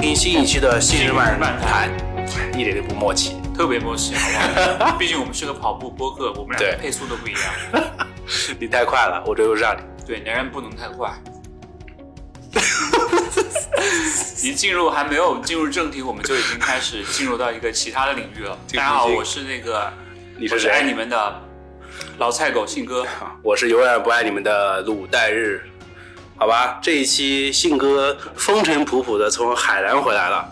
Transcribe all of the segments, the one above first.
听新一期的《信日漫谈》，一点都不默契。特别默契，好不好？毕竟我们是个跑步播客，我们俩的配速都不一样。你太快了，我追不上你。对，男人不能太快。一进入还没有进入正题，我们就已经开始进入到一个其他的领域了。大家好，我是那个，你是我是爱你们的老菜狗信哥。我是永远不爱你们的鲁代日，好吧？这一期信哥风尘仆仆的从海南回来了，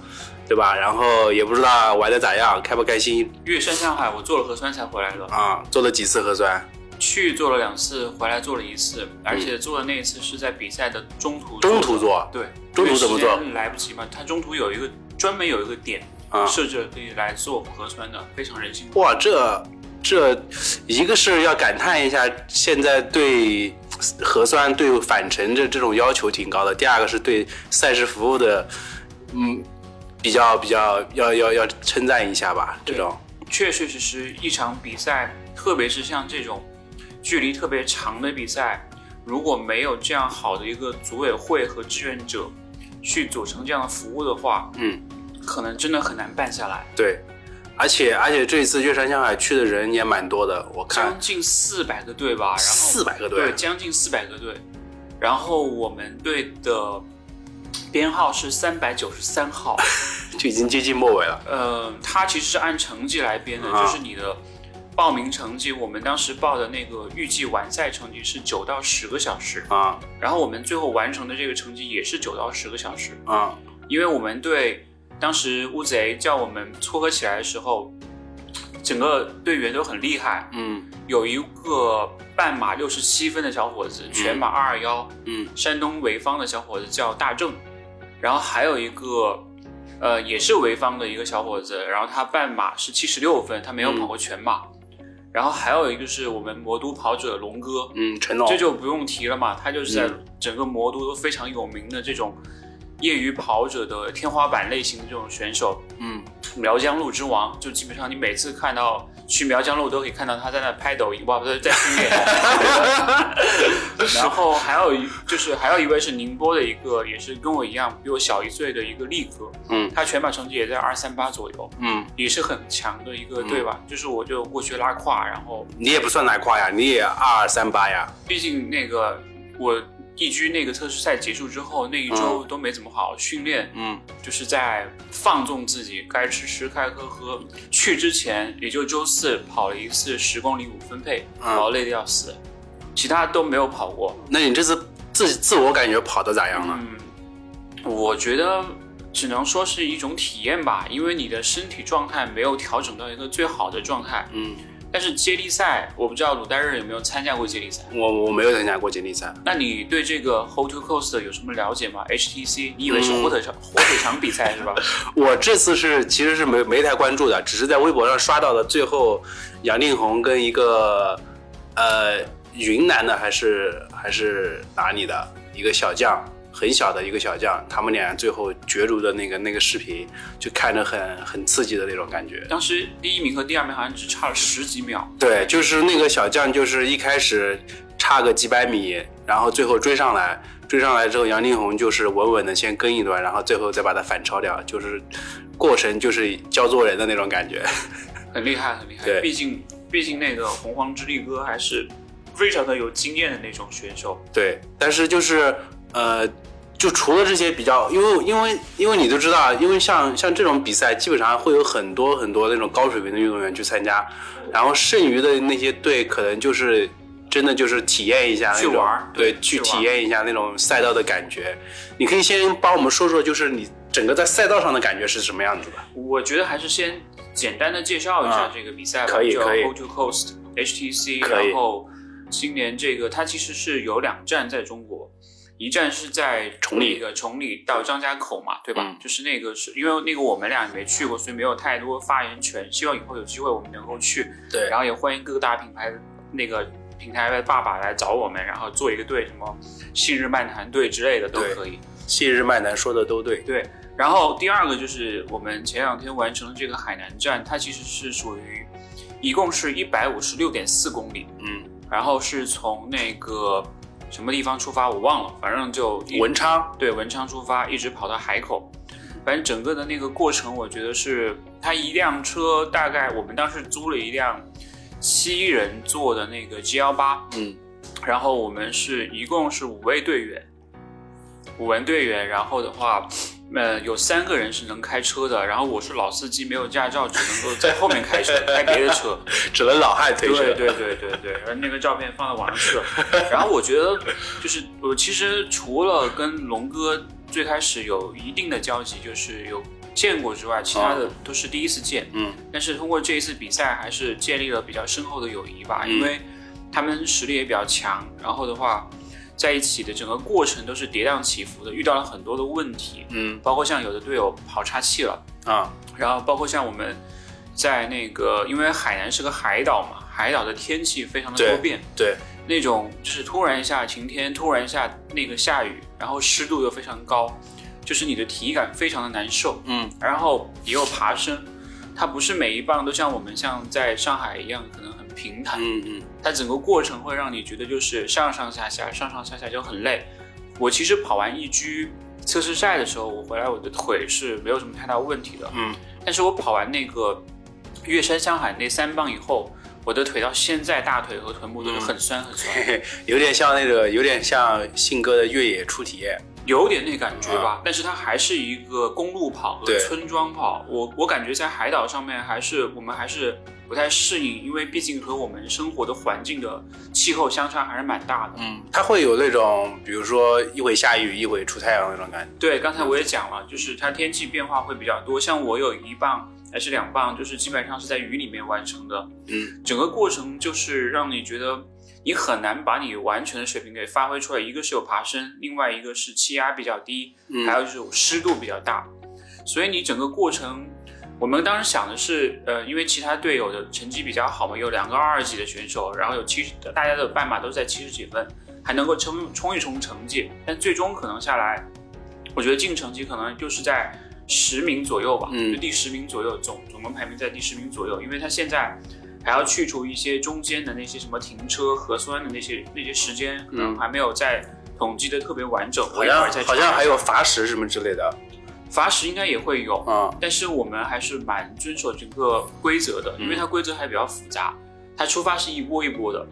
对吧？然后也不知道玩的咋样，开不开心岳山上海，我做了核酸才回来的，啊？做了几次核酸？去做了两次，回来做了一次，而且做的那一次是在比赛的中途中途做对，中途怎么做？来不及嘛，它中途有一个专门有一个点啊。设置了可以来做核酸的，非常人性化。哇，这这一个是要感叹一下，现在对核酸对返程这这种要求挺高的；第二个是对赛事服务的，嗯，比较比较要要要称赞一下吧。这种。确确实实，一场比赛，特别是像这种距离特别长的比赛，如果没有这样好的一个组委会和志愿者去组成这样的服务的话，嗯，可能真的很难办下来。对，而且而且这一次岳山向海去的人也蛮多的，我看将近四百个队吧，然后四百个队对，将近四百个队。然后我们队的编号是三百九十三号，就已经接近末尾了。呃，它其实是按成绩来编的，啊就是你的报名成绩。我们当时报的那个预计完赛成绩是九到十个小时，啊。然后我们最后完成的这个成绩也是九到十个小时。啊。因为我们队当时乌贼叫我们撮合起来的时候，整个队员都很厉害，嗯。有一个半马六十七分的小伙子，全马二二幺，嗯。山东潍坊的小伙子叫大正，然后还有一个，呃，也是潍坊的一个小伙子，然后他半马是七十六分，他没有跑过全马，然后还有一个是我们魔都跑者龙哥，嗯，陈龙。这就不用提了嘛，他就是在嗯。整个魔都都非常有名的这种业余跑者的天花板类型的这种选手，嗯。苗江路之王，就基本上你每次看到去苗江路都可以看到他在那拍抖音，哇，不是在训练。然后还有一就是还有一位是宁波的一个，也是跟我一样比我小一岁的一个力哥，嗯他全马成绩也在二三八左右，嗯，也是很强的一个队吧。就是我就过去拉胯，然后你也不算拉胯呀，你也二三八呀。毕竟那个我地居那个测试赛结束之后，那一周都没怎么好好训练，嗯就是在放纵自己，该吃吃，该喝喝。去之前也就周四跑了一次十公里五分配，嗯跑得累得要死，其他都没有跑过。那你这次自自我感觉跑的咋样了？嗯，我觉得只能说是一种体验吧，因为你的身体状态没有调整到一个最好的状态。嗯，但是接力赛，我不知道鲁代日有没有参加过接力赛。我我没有参加过接力赛。那你对这个 Hold to Coast 有什么了解吗？HTC，你以为是嗯火腿肠、火腿肠比赛是吧？我这次是其实是没没太关注的，只是在微博上刷到了最后杨定宏跟一个呃云南的还是还是哪里的一个小将，很小的一个小将，他们俩最后角逐的那个那个视频，就看着很很刺激的那种感觉。当时第一名和第二名好像只差了十几秒。对，就是那个小将，就是一开始差个几百米，然后最后追上来，追上来之后，杨定宏就是稳稳的先跟一段，然后最后再把他反超掉，就是过程就是教做人的那种感觉。很厉害，很厉害。对毕竟毕竟那个洪荒之力哥还是非常的有经验的那种选手。对，但是就是呃，就除了这些比较，因为因为因为你都知道，因为像像这种比赛，基本上会有很多很多那种高水平的运动员去参加，然后剩余的那些队可能就是。真的就是体验一下那种，去玩对，去体验一下那种赛道的感觉。你可以先帮我们说说，就是你整个在赛道上的感觉是什么样子的？我觉得还是先简单的介绍一下啊这个比赛吧，叫可以可以 Hold to Coast HTC，然后今年这个它其实是有两站在中国，一站是在崇礼那个崇礼到张家口嘛，对吧？嗯就是那个是因为那个我们俩也没去过，所以没有太多发言权。希望以后有机会我们能够去，对然后也欢迎各个大品牌的那个平台的爸爸来找我们，然后做一个队，什么信日漫谈队之类的都可以。信日漫谈说的都对。对，然后第二个就是我们前两天完成了这个海南站，它其实是属于一共是一百五十六点四公里，嗯，然后是从那个什么地方出发我忘了，反正就文昌，对文昌出发，一直跑到海口。反正整个的那个过程，我觉得是它一辆车大概我们当时租了一辆七人座的那个 G 幺八，嗯，然后我们是一共是五位队员，五位队员，然后的话，呃，有三个人是能开车的，然后我是老司机，没有驾照，只能够在后面开车，开别的车。只能老汉推车。对对对对对，然后那个照片放到网上去了。然后我觉得，就是我其实除了跟龙哥最开始有一定的交集，就是有见过之外，其他的都是第一次见。嗯，但是通过这一次比赛，还是建立了比较深厚的友谊吧，嗯因为他们实力也比较强。然后的话，在一起的整个过程都是跌宕起伏的，遇到了很多的问题，嗯包括像有的队友跑岔气了。啊，然后包括像我们在那个，因为海南是个海岛嘛，海岛的天气非常的多变，对，那种就是突然一下晴天，突然一下那个下雨，然后湿度又非常高，就是你的体感非常的难受。嗯然后也有爬升，它不是每一棒都像我们像在上海一样可能很平坦，嗯嗯。它整个过程会让你觉得就是上上下下，上上下下就很累。我其实跑完一居测试赛的时候，我回来我的腿是没有什么太大问题的，嗯，但是我跑完那个月山香海那三棒以后，我的腿到现在大腿和臀部都是很酸很酸，有点像那个，有点像信哥的越野初体验。有点那感觉吧。但是它还是一个公路跑和村庄跑，我我感觉在海岛上面还是我们还是不太适应，因为毕竟和我们生活的环境的气候相差还是蛮大的。嗯，它会有那种，比如说一会下雨，一会出太阳那种感觉。对，刚才我也讲了，就是它天气变化会比较多。像我有一棒还是两棒，就是基本上是在雨里面完成的。嗯，整个过程就是让你觉得你很难把你完全的水平给发挥出来。一个是有爬升，另外一个是气压比较低，嗯还有就是湿度比较大，所以你整个过程。我们当时想的是，呃，因为其他队友的成绩比较好嘛，有两个二级的选手，然后有七十，大家的半马都在七十几分，还能够冲冲一冲成绩，但最终可能下来，我觉得进成绩可能就是在十名左右吧，嗯就第十名左右，总总共排名在第十名左右，因为他现在还要去除一些中间的那些什么停车、核酸的那些那些时间，可能还没有在统计的特别完整。我好像一会儿再好像还有罚时什么之类的。罚时应该也会有，啊，但是我们还是蛮遵守整个规则的，因为它规则还比较复杂。它出发是一波一波的，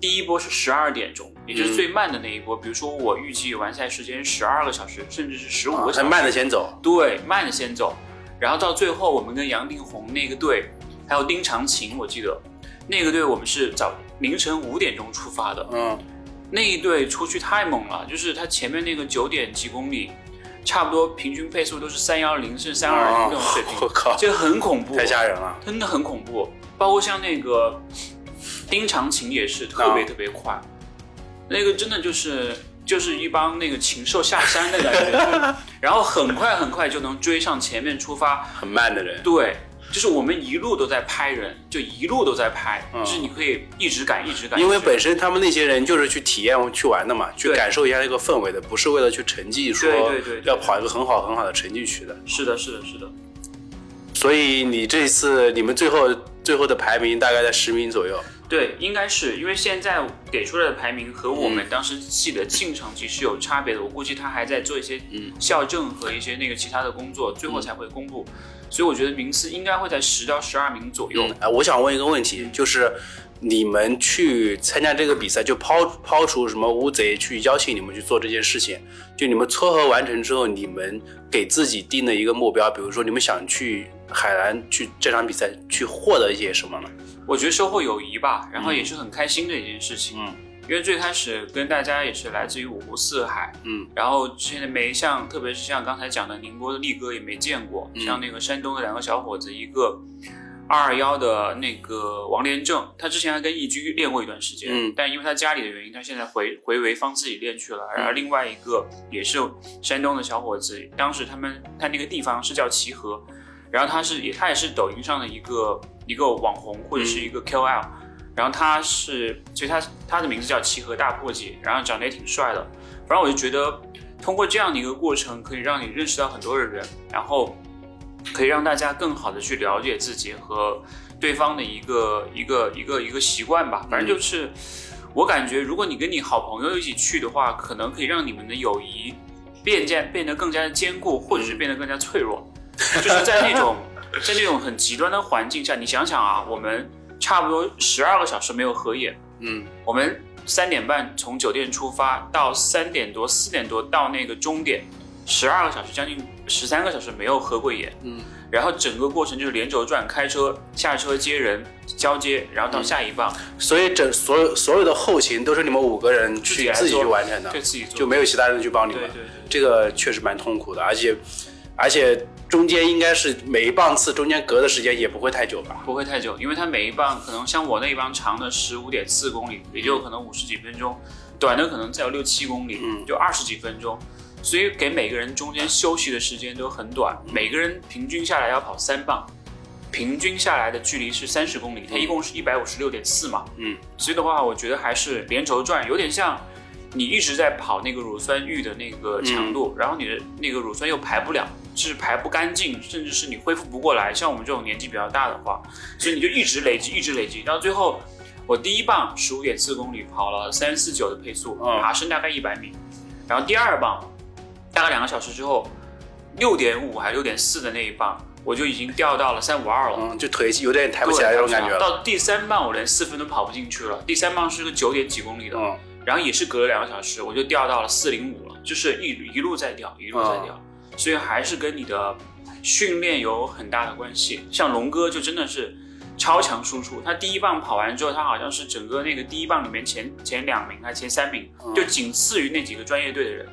第一波是十二点钟，也就是最慢的那一波。比如说我预计完赛时间十二个小时，甚至是十五个小时，很慢的先走。对，慢的先走，然后到最后我们跟杨定宏那个队，还有丁长琴，我记得那个队我们是早凌晨五点钟出发的，嗯，那一队出去太猛了，就是他前面那个九点几公里，差不多平均配速都是三幺零甚至三二零这种水平，我靠，这个很恐怖，太吓人了。真的很恐怖。包括像那个丁长琴也是特别啊特别快，那个真的就是就是一帮那个禽兽下山的感觉，然后很快很快就能追上前面出发。很慢的人。对，就是我们一路都在拍人，就一路都在拍，嗯就是你可以一直赶一直赶，因为本身他们那些人就是去体验、去玩的嘛，去感受一下这个氛围的，不是为了去成绩说对对对对要跑一个很好很好的成绩去的。是的，是的，是的。所以你这次你们最后最后的排名大概在十名左右。对，应该是因为现在给出来的排名和我嗯们当时记的进成绩是有差别的，我估计他还在做一些嗯校正和一些那个其他的工作，最后才会公布。所以我觉得名次应该会在十到十二名左右。我想问一个问题，就是你们去参加这个比赛，就抛抛除什么乌贼去邀请你们去做这件事情，就你们撮合完成之后，你们给自己定的一个目标，比如说你们想去海南去这场比赛去获得一些什么呢？我觉得收获友谊吧，然后也是很开心的一件事情。嗯因为最开始跟大家也是来自于五湖四海，嗯，然后现在没像，特别是像刚才讲的宁波的力哥也没见过，嗯。像那个山东的两个小伙子，一个二二幺的那个王连正，他之前还跟易居练过一段时间，嗯。但因为他家里的原因，他现在回回潍坊自己练去了。然后另外一个也是山东的小伙子，当时他们他那个地方是叫齐河，然后他是也他也是抖音上的一个一个网红或者是一个 KOL。然后他是，其实他他的名字叫齐河大破解，然后长得也挺帅的。反正我就觉得，通过这样的一个过程，可以让你认识到很多的人，然后可以让大家更好的去了解自己和对方的一个一个一个一个习惯吧。反正就是，我感觉如果你跟你好朋友一起去的话，可能可以让你们的友谊变见变得更加的坚固，或者是变得更加脆弱。就是在那种 在那种很极端的环境下，你想想啊，我们差不多十二个小时没有合眼，嗯我们三点半从酒店出发，到三点多四点多到那个终点，十二个小时，将近十三个小时没有合过眼。嗯，然后整个过程就是连轴转，开车、下车接人、交接，然后到下一棒，所以整所有所有的后勤都是你们五个人去自己去完成的，对自己做就没有其他人去帮你们。对对对。这个确实蛮痛苦的，而且而且中间应该是每一棒次中间隔的时间也不会太久吧？不会太久，因为它每一棒可能像我那一棒长的十五点四公里，也就可能五十几分钟，短的可能再有六七公里，嗯。就二十几分钟，所以给每个人中间休息的时间都很短，每个人平均下来要跑三棒，平均下来的距离是三十公里，它一共是一百五十六点四嘛，嗯，所以的话，我觉得还是连轴转，有点像你一直在跑那个乳酸阈的那个强度，然后你的那个乳酸又排不了，是排不干净，甚至是你恢复不过来。像我们这种年纪比较大的话，所以你就一直累积，一直累积，到最后，我第一棒十五点四公里跑了三四九的配速，嗯爬升大概一百米，然后第二棒大概两个小时之后，六点五还是六点四的那一棒，我就已经掉到了三五二了。嗯，就腿有点抬不起来那种感觉。到第三棒，我连四分都跑不进去了。第三棒是个九点几公里的，嗯然后也是隔了两个小时，我就掉到了四零五了，就是一一路在掉，一路在掉，所以还是跟你的训练有很大的关系。像龙哥就真的是超强输出，他第一棒跑完之后，他好像是整个那个第一棒里面前前两名还是前三名，嗯就仅次于那几个专业队的人，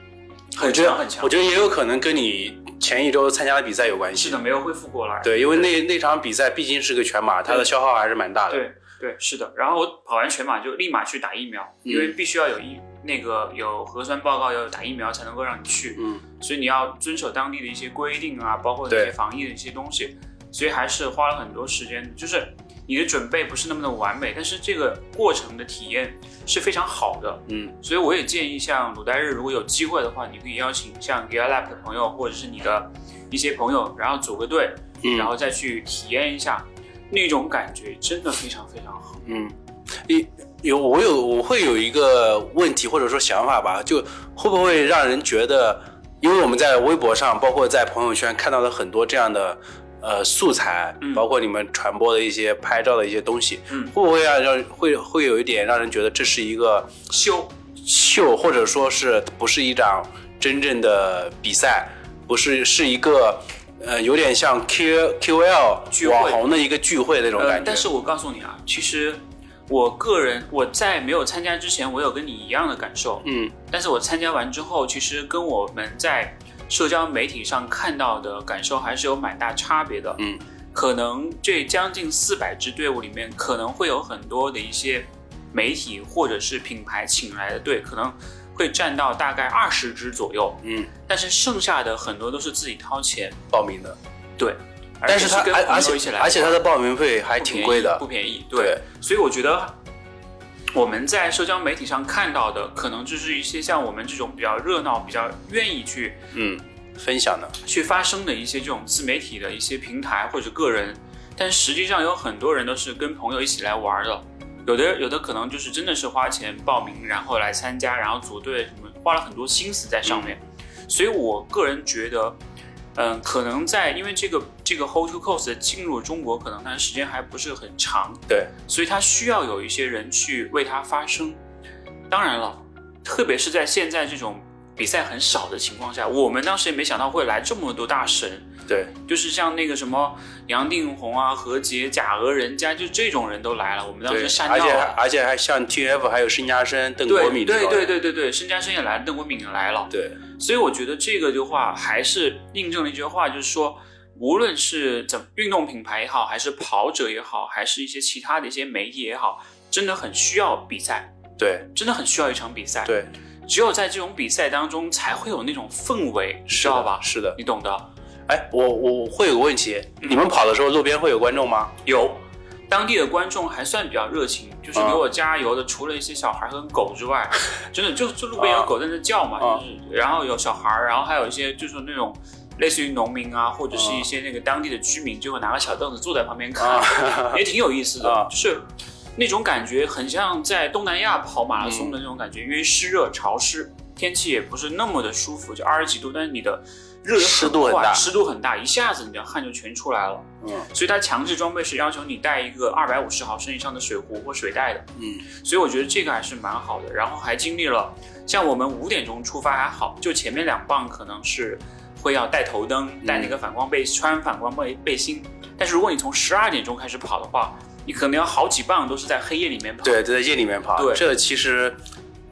很强很强。我觉得也有可能跟你前一周参加的比赛有关系。是的，没有恢复过来。对，因为那那场比赛毕竟是个全马，它的消耗还是蛮大的。对对，是的。然后我跑完全马就立马去打疫苗，嗯因为必须要有疫那个有核酸报告，要有打疫苗才能够让你去。嗯，所以你要遵守当地的一些规定啊，包括一些防疫的一些东西。所以还是花了很多时间，就是你的准备不是那么的完美，但是这个过程的体验是非常好的。嗯，所以我也建议像鲁代日，如果有机会的话，你可以邀请像 Gear Lab 的朋友，或者是你的一些朋友，然后组个队，嗯然后再去体验一下，那种感觉真的非常非常好。嗯，一有我有我会有一个问题或者说想法吧，就会不会让人觉得，因为我们在微博上，包括在朋友圈看到了很多这样的呃素材，嗯包括你们传播的一些拍照的一些东西，嗯会不会让让会会有一点让人觉得这是一个秀，秀，或者说是不是一场真正的比赛，不是是一个。呃，有点像 Q Q L 聚会网红的一个聚会那种呃感，觉。但是我告诉你啊，其实我个人我在没有参加之前，我有跟你一样的感受，嗯但是我参加完之后，其实跟我们在社交媒体上看到的感受还是有蛮大差别的。嗯，可能这将近四百支队伍里面，可能会有很多的一些媒体或者是品牌请来的队，可能会占到大概二十支左右，嗯，但是剩下的很多都是自己掏钱，报名的。对。但是它跟而而且朋友一起来而且它的报名费还挺贵的。不，便宜。对。所以我觉得我们在社交媒体上看到的，可能就是一些像我们这种比较热闹、比较愿意去嗯，分享的，去发声的一些这种自媒体的一些平台或者个人，但实际上有很多人都是跟朋友一起来玩的，有的有的可能就是真的是花钱报名，然后来参加，然后组队什么，花了很多心思在上面。所以我个人觉得，嗯，可能在因为这个这个 Hold to Coast 进入中国，可能它时间还不是很长，对，所以它需要有一些人去为它发声。当然了，特别是在现在这种比赛很少的情况下，我们当时也没想到会来这么多大神，对，就是像那个什么杨定宏啊、何洁、贾俄人家，就这种人都来了，我们当时吓尿了。而且还像 T F 还有申嘉生、邓国敏对对对对对，申嘉生也来了，邓国敏也来了。对所以我觉得这个的话，还是印证了一句话，就是说，无论是怎运动品牌也好，还是跑者也好，还是一些其他的一些媒体也好，真的很需要比赛，对真的很需要一场比赛。，对，只有在这种比赛当中，才会有那种氛围，知道吧？是的。你懂的。哎，我我会有个问题，你们跑的时候路边会有观众吗？有，当地的观众还算比较热情，就是给我加油的，除了一些小孩和狗之外，真的就就路边有狗在那叫嘛，啊就是然后有小孩，然后还有一些就是那种类似于农民啊，或者是一些那个当地的居民，就会拿个小凳子坐在旁边看，啊也挺有意思的，啊就是那种感觉很像在东南亚跑马拉松的那种感觉，因为湿热潮湿，天气也不是那么的舒服，就二十几度，但是你的热得湿度很大湿度很大，一下子你的汗就全出来了。嗯所以它强制装备是要求你带一个二百五十毫升以上的水壶或水袋的，嗯所以我觉得这个还是蛮好的。然后还经历了，像我们五点钟出发还好，就前面两棒可能是会要带头灯、带那个反光背、穿反光背背心，但是如果你从十二点钟开始跑的话，你可能要好几棒都是在黑夜里面跑。对，都在夜里面跑。对这其实，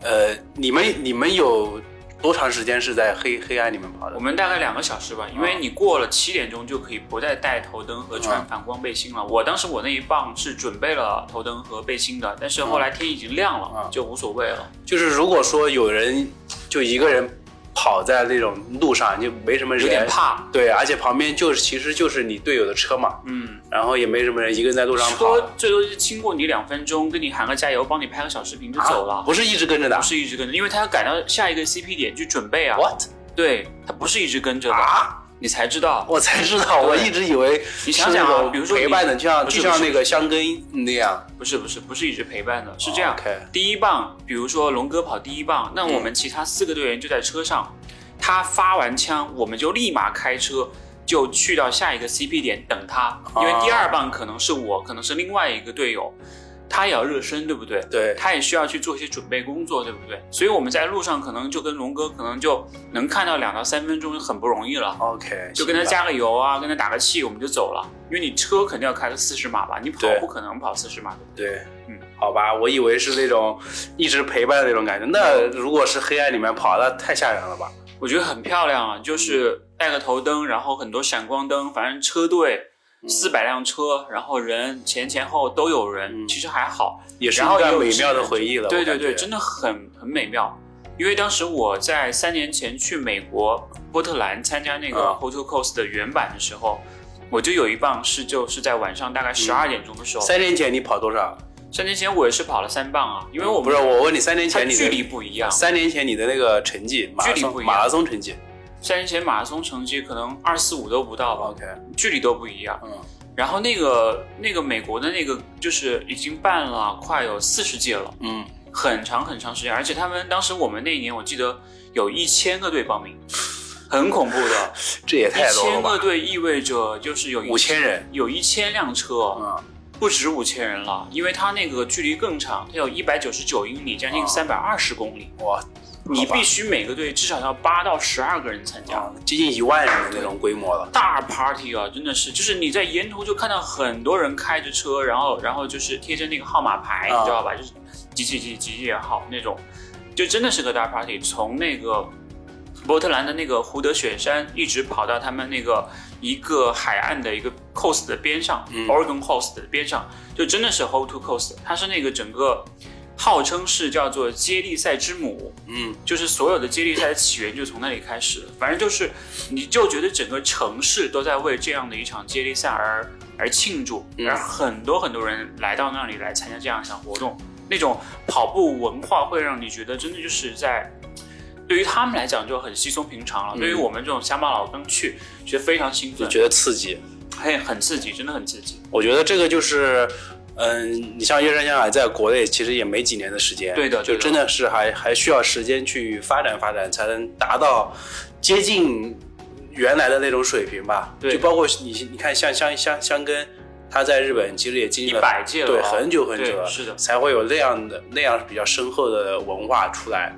呃，你们你们有多长时间是在黑黑暗里面跑的我？们大概两个小时吧，因为你过了七点钟就可以不再带头灯和穿反光背心了。我当时我那一棒是准备了头灯和背心的，但是后来天已经亮了，嗯就无所谓了。就是如果说有人就一个人跑在那种路上，就没什么人，有点怕。对，而且旁边就是其实就是你队友的车嘛，嗯，然后也没什么人，一个人在路上跑，车最多就经过你两分钟，跟你喊个加油，帮你拍个小视频就走了。啊不是一直跟着的不是一直跟着，因为他要赶到下一个 CP 点去准备啊。，what 对，他不是一直跟着的，啊？你才知道。我才知道，我一直以为你想想比如说陪伴的，就像就像那个香根那样，不是不是不是一直陪伴的，是这样。第一棒，比如说龙哥跑第一棒，那我们其他四个队员就在车上，他发完枪，我们就立马开车就去到下一个 CP 点等他，因为第二棒可能是我，可能是另外一个队友，他也要热身，对不对？对，他也需要去做一些准备工作，对不对？所以我们在路上可能就跟龙哥可能就能看到两到三分钟，就很不容易了。OK，就跟他加个油啊，跟他打个气，我们就走了。因为你车肯定要开个四十码吧，你跑不可能跑四十码的。对，嗯，好吧，我以为是那种一直陪伴的那种感觉。那如果是黑暗里面跑，那太吓人了吧？我觉得很漂亮啊，就是带个头灯，然后很多闪光灯，反正车队四百辆车，然后人前前后都有人，嗯其实还好。也是一然后也有段美妙的回忆了。对对对，真的很很美妙。因为当时我在三年前去美国波特兰参加那个嗯 Hotel Coast 的原版的时候，我就有一棒是就是在晚上大概十二点钟的时候，三年前你跑多少？三年前我也是跑了三棒啊，因为我不是我问你，三年它前你的距离不一样，三年前你的那个成绩，马拉距离不一样马拉松成绩三年前马拉松成绩可能二四五都不到吧，，OK，距离都不一样。嗯，然后那个那个美国的那个就是已经办了快有四十届了，嗯，很长很长时间，而且他们当时我们那一年我记得有一千个队报名，很恐怖的，这也太 low 了千个？队意味着就是有一五千人，有一千辆车，嗯，不止五千人了，因为它那个距离更长，它有一百九十九英里，将近啊。三百二十公里，哇，你必须每个队至少要八到十二个人参加。啊，接近一万人的那种规模了。大 party 啊，真的是，就是你在沿途就看到很多人开着车，然后然后就是贴着那个号码牌，啊你知道吧？就是几几几几几号那种，就真的是个大 party。从那个波特兰的那个胡德雪山，一直跑到他们那个一个海岸的一个 coast 的边上、嗯 o r e g o n coast 的边上，就真的是 whole to coast，它是那个整个号称是叫做接力赛之母，嗯，就是所有的接力赛的起源就从那里开始的。反正就是，你就觉得整个城市都在为这样的一场接力赛而而庆祝，嗯而很多很多人来到那里来参加这样一场活动，那种跑步文化会让你觉得真的就是在。对于他们来讲就很稀松平常了，嗯对于我们这种乡巴佬刚去，觉得非常兴奋，就觉得刺激。嘿很刺激，真的很刺激。我觉得这个就是，嗯，你像越山香海在国内其实也没几年的时间，对的对的就真的是还还需要时间去发展发展，才能达到接近原来的那种水平吧。对就包括你你看像香香香根，他在日本其实也经历了100届了对，啊很久很久了，是的才会有那样的那样比较深厚的文化出来。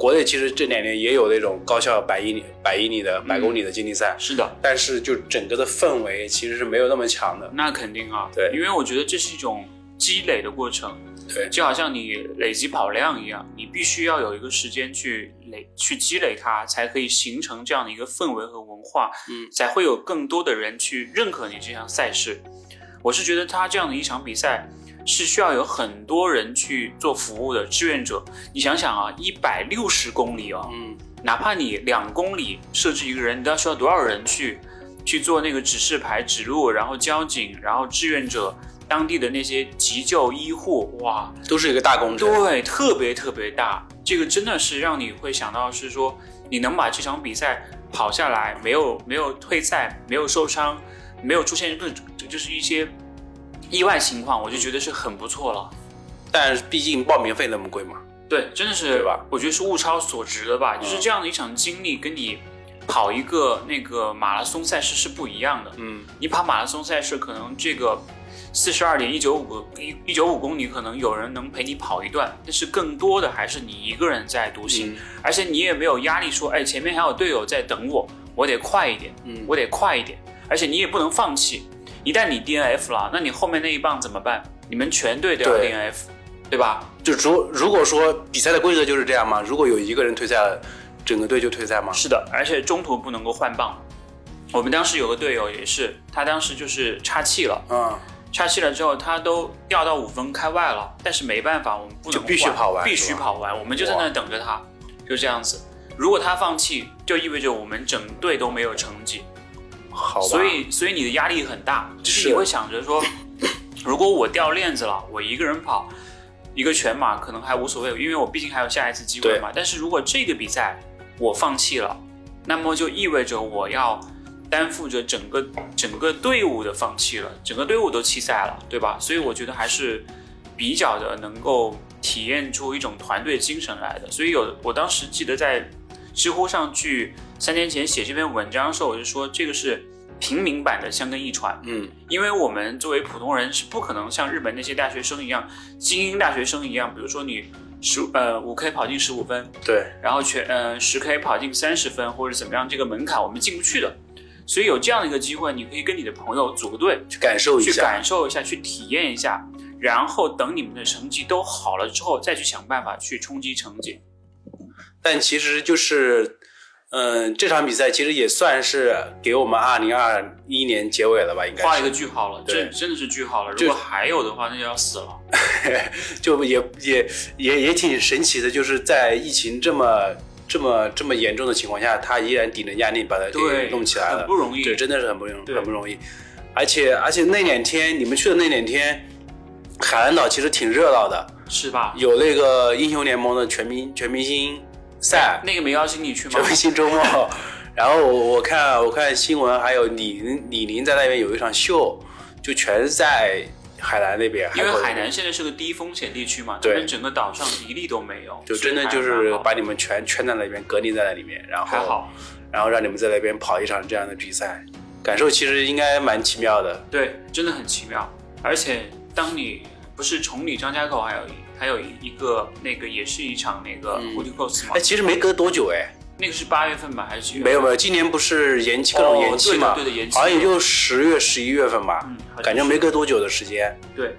国内其实这两年也有那种高校百英里、百英里的、百公里的接力赛，是的，但是就整个的氛围其实是没有那么强的。那肯定啊，对。因为我觉得这是一种积累的过程，对，就好像你累积跑量一样，你必须要有一个时间去累去积累它，才可以形成这样的一个氛围和文化，嗯，才会有更多的人去认可你这项赛事。我是觉得他这样的一场比赛是需要有很多人去做服务的志愿者。你想想啊，一百六十公里啊，嗯，哪怕你两公里设置一个人，你都要需要多少人去去做那个指示牌指路，然后交警，然后志愿者，当地的那些急救医护，哇，都是一个大工程。对，特别特别大。这个真的是让你会想到，是说你能把这场比赛跑下来，没有没有退赛，没有受伤，没有出现各种就是一些意外情况，我就觉得是很不错了。但是毕竟报名费那么贵嘛，对，真的是对吧？我觉得是物超所值的吧。就是这样的一场经历，跟你跑一个那个马拉松赛事是不一样的。嗯，你跑马拉松赛事，可能这个四十二点一九五一一九五公里，可能有人能陪你跑一段，但是更多的还是你一个人在独行，嗯而且你也没有压力，说，哎，前面还有队友在等我，我得快一点，嗯我得快一点，而且你也不能放弃。一旦你 DNF 了，那你后面那一棒怎么办？你们全队都要 DNF，对吧？就如如果说比赛的规则就是这样吗？如果有一个人退赛了，整个队就退赛吗？是的，而且中途不能够换棒。我们当时有个队友也是，他当时就是岔气了，嗯，岔气了之后，他都掉到五分开外了，但是没办法，我们不能就必须跑完必须跑完，我们就在那等着他，就这样子。如果他放弃，就意味着我们整队都没有成绩，好吧。所以所以你的压力很大，就是是你会想着说，如果我掉链子了，我一个人跑一个全马可能还无所谓，因为我毕竟还有下一次机会嘛。但是如果这个比赛我放弃了，那么就意味着我要担负着整个整个队伍的放弃了，整个队伍都弃赛了，对吧？所以我觉得还是比较的能够体验出一种团队精神来的。所以有我当时记得在知乎上去三年前写这篇文章的时候，我就说这个是平民版的香根一传，嗯，因为我们作为普通人是不可能像日本那些大学生一样，精英大学生一样，比如说你十呃五 K 跑进十五分，对，然后全呃十 K 跑进三十分或者怎么样，这个门槛我们进不去的。所以有这样的一个机会，你可以跟你的朋友组个队，去感受一下去。感受一下，去体验一下，然后等你们的成绩都好了之后，再去想办法去冲击成绩。但其实就是，嗯、这场比赛其实也算是给我们二零二一年结尾了吧？应该画一个句号了，对这真的是句号了。如果还有的话，那就要死了。就也也也也挺神奇的，就是在疫情这么这么这么严重的情况下，他依然顶着压力把它给，弄起来了很，不容易。对真的是很不容易很不容易。而且而且那两天你们去的那两天，海南岛其实挺热闹的，是吧？有那个英雄联盟的全明全明星赛，那个没邀请你去吗全？明星周末。然后我我看我看新闻，还有李宁李宁在那边有一场秀，就全在海南那边，因为海南现在是个低风险地区嘛，他对们整个岛上一例都没有，就真的就是把你们全圈在那边，隔离在那里面，然后还好，然后让你们在那边跑一场这样的比赛，感受其实应该蛮奇妙的。对，真的很奇妙。而且当你不是崇礼张家口还有一还有一个那个也是一场那个嗯 h o l y Coast 嘛哎，，其实没隔多久哎，那个是八月份吧还是？没有没有，今年不是延期各种延期嘛，哦对的延期好像也就十月十一月份吧，嗯，感觉没隔多久的时间。对。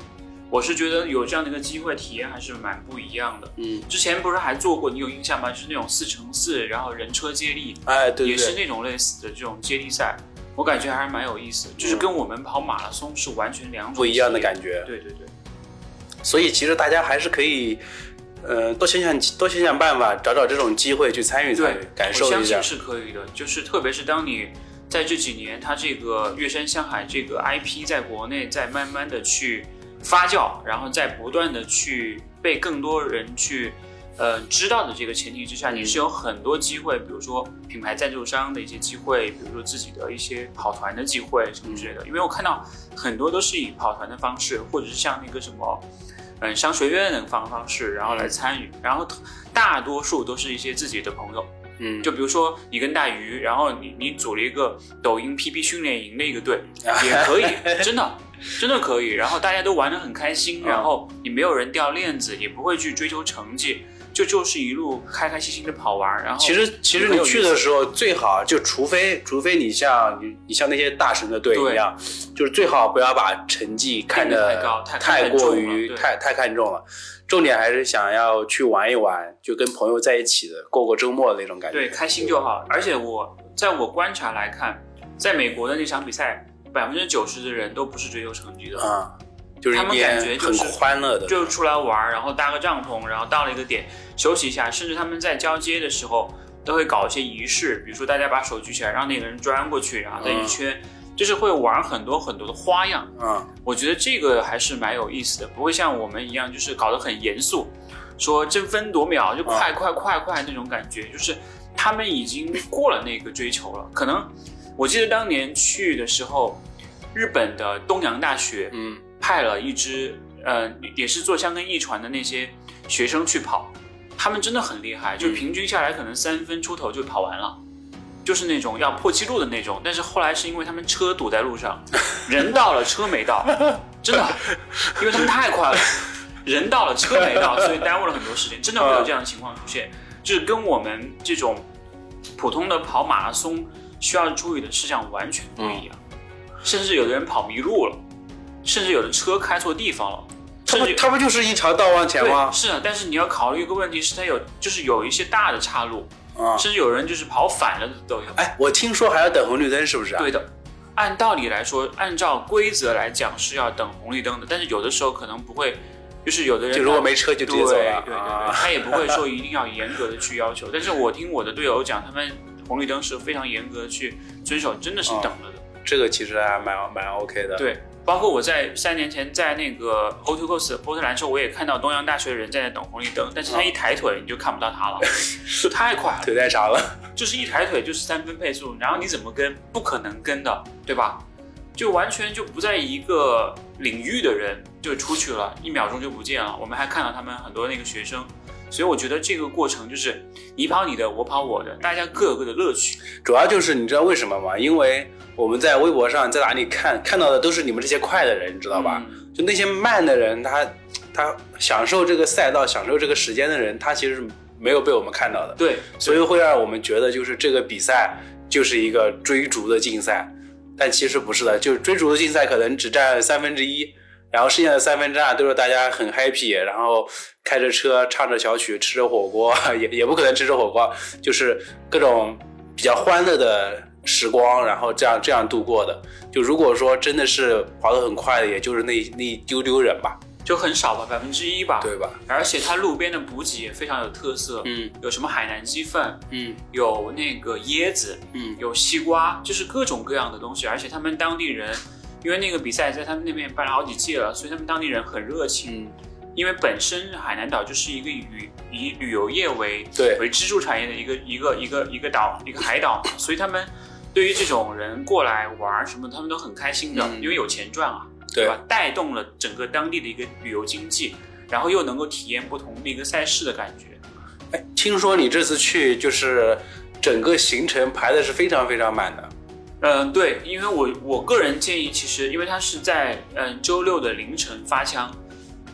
我是觉得有这样的一个机会体验还是蛮不一样的。嗯，之前不是还做过，你有印象吗？就是那种四乘四，然后人车接力，哎，对也是那种类似的这种接力赛，我感觉还是蛮有意思的，就是跟我们跑马拉松是完全两种不一样的感觉。对对对，所以其实大家还是可以，呃，多想想多想想办法，找找这种机会去参与参与对，，感受一下我相信。是可以的。就是特别是当你在这几年，它这个岳山向海这个 IP 在国内在慢慢的去发酵，然后在不断的去被更多人去呃知道的这个前提之下，嗯你是有很多机会，比如说品牌赞助商的一些机会，比如说自己的一些跑团的机会什么之类的。因为我看到很多都是以跑团的方式，或者是像那个什么。嗯，商学院的方方式，然后来参与，然后大多数都是一些自己的朋友，嗯，就比如说你跟大鱼，然后你你组了一个抖音 PP 训练营的一个队，也可以，真的真的可以。然后大家都玩得很开心，嗯然后也没有人掉链子，也不会去追求成绩，就就是一路开开心心的跑完。然后其实其实你去的时候最好就除非除非你像你你像那些大神的队一样，就是最好不要把成绩看得得太高太太过于太太看重了，重点还是想要去玩一玩，就跟朋友在一起的过过周末的那种感觉。对开心就好。而且我在我观察来看，在美国的那场比赛，百分之九十的人都不是追求成绩的，啊、就是他们感觉就是欢乐的，就是出来玩，然后搭个帐篷，然后到了一个点休息一下，甚至他们在交接的时候都会搞一些仪式，比如说大家把手举起来，让那个人钻过去，然后再一圈，就是会玩很多很多的花样。嗯我觉得这个还是蛮有意思的，不会像我们一样就是搞得很严肃，说争分夺秒就快快快快那种感觉，就是他们已经过了那个追求了。可能我记得当年去的时候，日本的东洋大学嗯派了一支，呃，也是做香根一传的那些学生去跑，他们真的很厉害，就平均下来可能三分出头就跑完了。就是那种要破纪录的那种，但是后来是因为他们车堵在路上，人到了车没到，真的，因为他们太快了，人到了车没到，所以耽误了很多时间，真的会有这样的情况出现，就是跟我们这种普通的跑马拉松需要注意的事项完全不一样，甚至有的人跑迷路了，甚至有的车开错地方了，他不他不就是一条道往前吗，？是啊，但是你要考虑一个问题是，它有就是有一些大的岔路，啊，甚至有人就是跑反了的都有。哎，我听说还要等红绿灯，是不是啊？对的，按道理来说，按照规则来讲是要等红绿灯的，但是有的时候可能不会，就是有的人就如果没车就直接走了对对对对，啊他也不会说一定要严格的去要求。但是我听我的队友讲，他们红绿灯是非常严格的去遵守，真的是等了的。这个其实还蛮蛮 OK 的。对，包括我在三年前在那个 o t o c o s 波特兰的时候，我也看到东洋大学的人在那等红绿灯，但是他一抬腿你就看不到他了，就 太快了。腿太长了。就是一抬腿就是三分配速，然后你怎么跟？不可能跟的，对吧？就完全就不在一个领域的人就出去了，一秒钟就不见了。我们还看到他们很多那个学生，所以我觉得这个过程就是你跑你的，我跑我的，大家各有各的乐趣。主要就是你知道为什么吗？因为我们在微博上在哪里看看到的都是你们这些快的人，你知道吧？嗯就那些慢的人，他他享受这个赛道、享受这个时间的人，他其实是没有被我们看到的，对，所以会让我们觉得就是这个比赛就是一个追逐的竞赛，但其实不是的，就是追逐的竞赛可能只占三分之一。然后剩下的三分之二都是大家很 happy，然后开着车唱着小曲吃着火锅，也也不可能吃着火锅，就是各种比较欢乐的时光，然后这样这样度过的。就如果说真的是跑得很快的，也就是那那一丢丢人吧，就很少吧，百分之一吧。对吧？而且它路边的补给也非常有特色，嗯有什么海南鸡饭，嗯有那个椰子，嗯有西瓜，就是各种各样的东西。而且他们当地人，因为那个比赛在他们那边办了好几届了，所以他们当地人很热情。嗯，因为本身海南岛就是一个以以旅游业为对为支柱产业的一个一个一个一个岛一个海岛，所以他们对于这种人过来玩什么，他们都很开心的，嗯因为有钱赚啊，对吧？带动了整个当地的一个旅游经济，然后又能够体验不同的一个赛事的感觉。哎，听说你这次去就是整个行程排的是非常非常满的，嗯，对，因为我我个人建议，其实因为它是在嗯周六的凌晨发枪，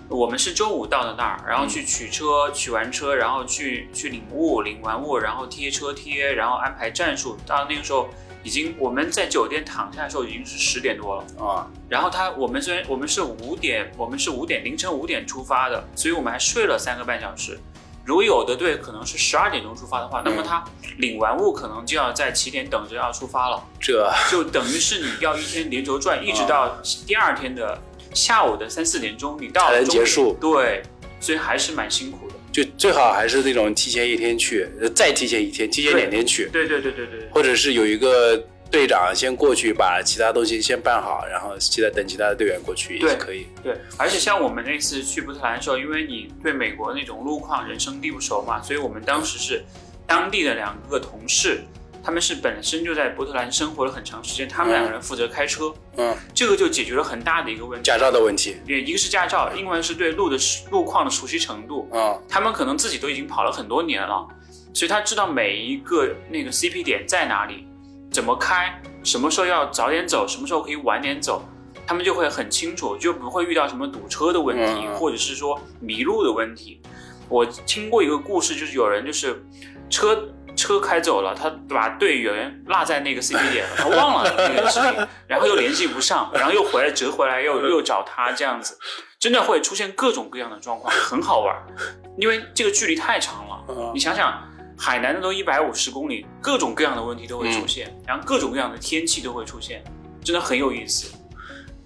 我们是周五到的那儿，然后去取车，取完车，然后去去领物，领完物，然后贴车贴，然后安排战术。到那个时候已经我们在酒店躺下的时候已经是十点多了。啊，然后他我们虽然我们是五点，我们是五点凌晨五点出发的，所以我们还睡了三个半小时。如果有的队可能是十二点钟出发的话，那么他领完物可能就要在起点等着要出发了。这就等于是你要一天连轴转，一直到第二天的下午的三四点钟，你到才能结束。对，所以还是蛮辛苦的。就最好还是那种提前一天去，呃再提前一天，提前两天去，对对对对对对，或者是有一个队长先过去把其他东西先办好，然后其他等其他的队员过去也是可以。对，而且像我们那次去波特兰的时候，因为你对美国那种路况人生地不熟嘛，所以我们当时是当地的两个同事，他们是本身就在波特兰生活了很长时间，他们两个人负责开车，嗯，这个就解决了很大的一个问题。驾照的问题，对一个是驾照，另外是对路的路况的熟悉程度。嗯他们可能自己都已经跑了很多年了，所以他知道每一个那个 CP 点在哪里，怎么开，什么时候要早点走，什么时候可以晚点走，他们就会很清楚，就不会遇到什么堵车的问题，或者是说迷路的问题。我听过一个故事，就是有人就是车车开走了，他把队员落在那个 CP 点了，他忘了那个事情，然后又联系不上，然后又回来折回来，又又找他这样子，真的会出现各种各样的状况，很好玩，因为这个距离太长了。嗯你想想，海南的都一百五十公里，各种各样的问题都会出现，然后各种各样的天气都会出现，真的很有意思。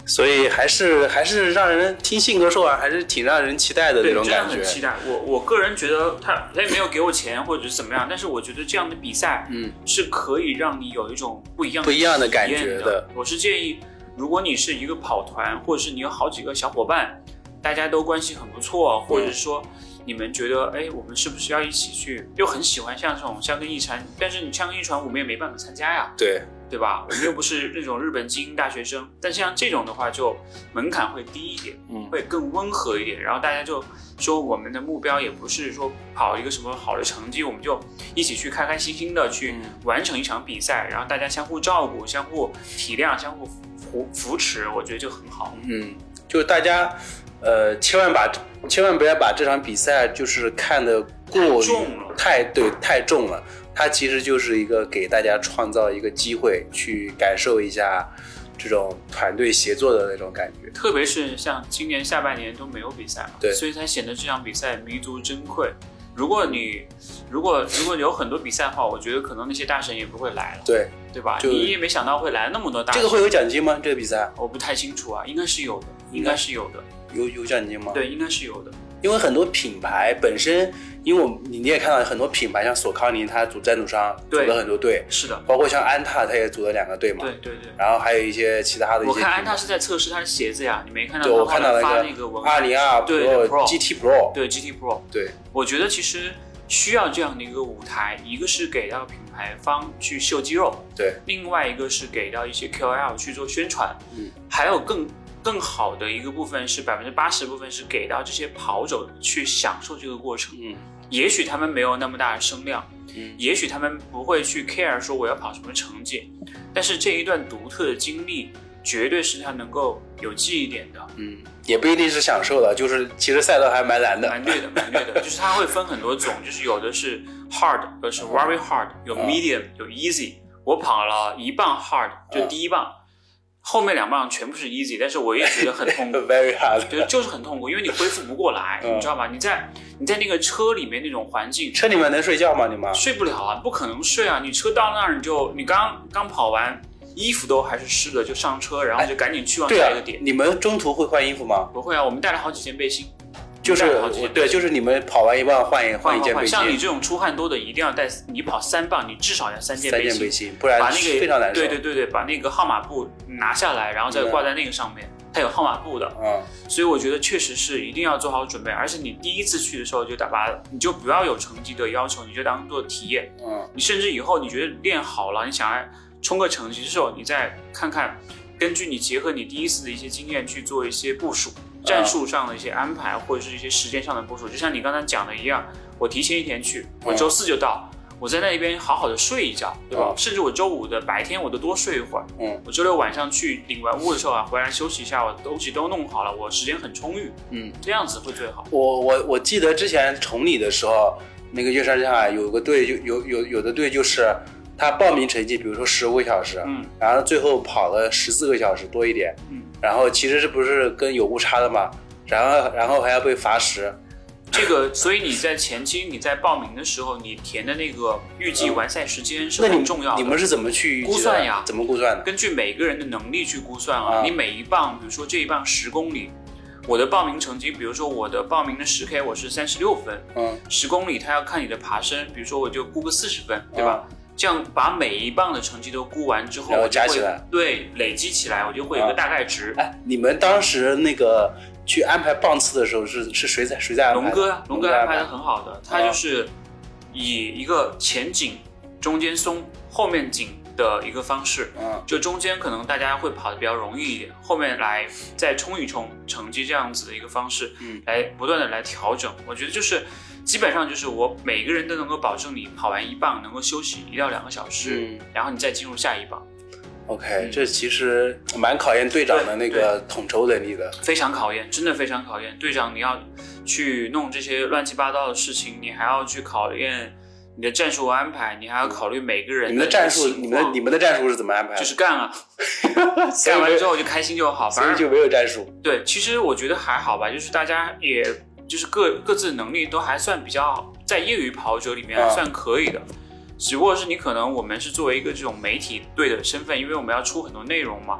所以还是还是让人听信歌说完，还是挺让人期待的对，那种真的感觉。很期待。我我个人觉得他他也没有给我钱或者是怎么样，但是我觉得这样的比赛，嗯，是可以让你有一种不一样不一样的感觉的。我是建议，如果你是一个跑团，或者是你有好几个小伙伴，大家都关系很不错，或者是说你们觉得，哎，我们是不是要一起去？又很喜欢像这种香根一传，但是你香根一传我们也没办法参加呀。对，对吧？我们又不是那种日本精英大学生，但像这种的话，就门槛会低一点，嗯会更温和一点。然后大家就说，我们的目标也不是说跑一个什么好的成绩，我们就一起去开开心心的去嗯完成一场比赛，然后大家相互照顾、相互体谅、相互扶扶持，我觉得就很好。嗯，就是大家，呃，千万把千万不要把这场比赛就是看得过于太重了太对太重了。它其实就是一个给大家创造一个机会，去感受一下这种团队协作的那种感觉。特别是像今年下半年都没有比赛嘛，对所以才显得这场比赛弥足珍贵。如果你如果如果有很多比赛的话，我觉得可能那些大神也不会来了，对，对吧？你也没想到会来那么多大神，这个会有奖金吗？这个比赛我不太清楚啊，应该是有的，应该是有的，有有奖金吗？，对，应该是有的。因为很多品牌本身，因为我你你也看到很多品牌，像索康尼，它组赞助商组了很多队，是的，包括像安踏，它也组了两个队嘛。对对对。然后还有一些其他的一些我。看安踏是在测试它的鞋子呀，你没看到对，我看到了那个文二零二对 Pro、Pro GT Pro，对 GT Pro，对我觉得其实需要这样的一个舞台，一个是给到品牌方去秀肌肉，对，另外一个是给到一些 KOL 去做宣传，嗯，还有更更好的一个部分是百分之八十部分是给到这些跑者去享受这个过程。嗯也许他们没有那么大的声量，嗯也许他们不会去 care 说我要跑什么成绩，但是这一段独特的经历，绝对是他能够有记忆点的。嗯，也不一定是享受的，就是其实赛道还蛮难的。蛮虐的，蛮虐的，就是它会分很多种，就是有的是 hard，有的是 very hard，有嗯 medium，有 easy。我跑了一磅 hard，就嗯第一棒，后面两棒全部是 easy，但是我也觉得很痛苦，Very hard，觉得就是很痛苦，因为你恢复不过来，嗯你知道吗？你在你在那个车里面那种环境，车里面能睡觉吗？你们？睡不了啊，不可能睡啊！你车到那儿你就你刚刚跑完，衣服都还是湿的，就上车，然后就赶紧去往下一个点。，你们中途会换衣服吗？不会啊，我们带了好几件背心，就是对，就是你们跑完一半换一换一件背心，像你这种出汗多的，一定要带。你跑三棒，你至少要三件背心三件背，心，不然把那个非常难受。对对对对，把那个号码布拿下来，然后再挂在那个上面，它有号码布的。嗯，所以我觉得确实是一定要做好准备，而且你第一次去的时候就打把，你就不要有成绩的要求，你就当做体验。嗯你甚至以后你觉得练好了，你想要冲个成绩的时候，你再看看，根据你结合你第一次的一些经验去做一些部署，战术上的一些安排，或者是一些时间上的部署。就像你刚才讲的一样，我提前一天去，我周四就到。我在那边好好的睡一觉，对吧？嗯甚至我周五的白天我都多睡一会儿。嗯我周六晚上去领完物的时候啊，回来休息一下，我东西都弄好了，我时间很充裕，嗯，这样子会最好。我我我记得之前崇礼的时候，那个月山上海有个队就有有有的队就是他报名成绩，比如说十五个小时，嗯然后最后跑了十四个小时多一点，嗯，然后其实是不是跟有误差的嘛？然后然后还要被罚时，这个，所以你在前期你在报名的时候，你填的那个预计完赛时间是很重要的。你们是怎么去估算呀怎么估算的？根据每个人的能力去估算啊，啊你每一棒，比如说这一棒十公里，我的报名成绩，比如说我的报名的十 K 我是三十六分，嗯十公里他要看你的爬升，比如说我就估个四十分，对吧？这样把每一棒的成绩都估完之后，然后加起来，对，累积起来，我就会有个啊。大概值。哎，你们当时那个去安排棒次的时候是是谁在谁在安排？龙哥啊，龙哥安排。的很好的，他就是以一个前紧、中间松、后面紧的一个方式，嗯就中间可能大家会跑的比较容易一点，后面来再冲一冲成绩这样子的一个方式，嗯。来不断的来调整。我觉得就是基本上就是我每个人都能够保证你跑完一棒能够休息一到两个小时，嗯然后你再进入下一棒，，OK，这其实蛮考验队长的那个统筹能力的。非常考验，真的非常考验。队长，你要去弄这些乱七八糟的事情，你还要去考验你的战术安排，你还要考虑每个人你们的战术，你们的你们的战术是怎么安排？就是干啊，干完之后就开心就好，反正就没有战术。对，其实我觉得还好吧，就是大家也就是各各自能力都还算比较在业余跑者里面算可以的，只不过是你可能我们是作为一个这种媒体队的身份，因为我们要出很多内容嘛，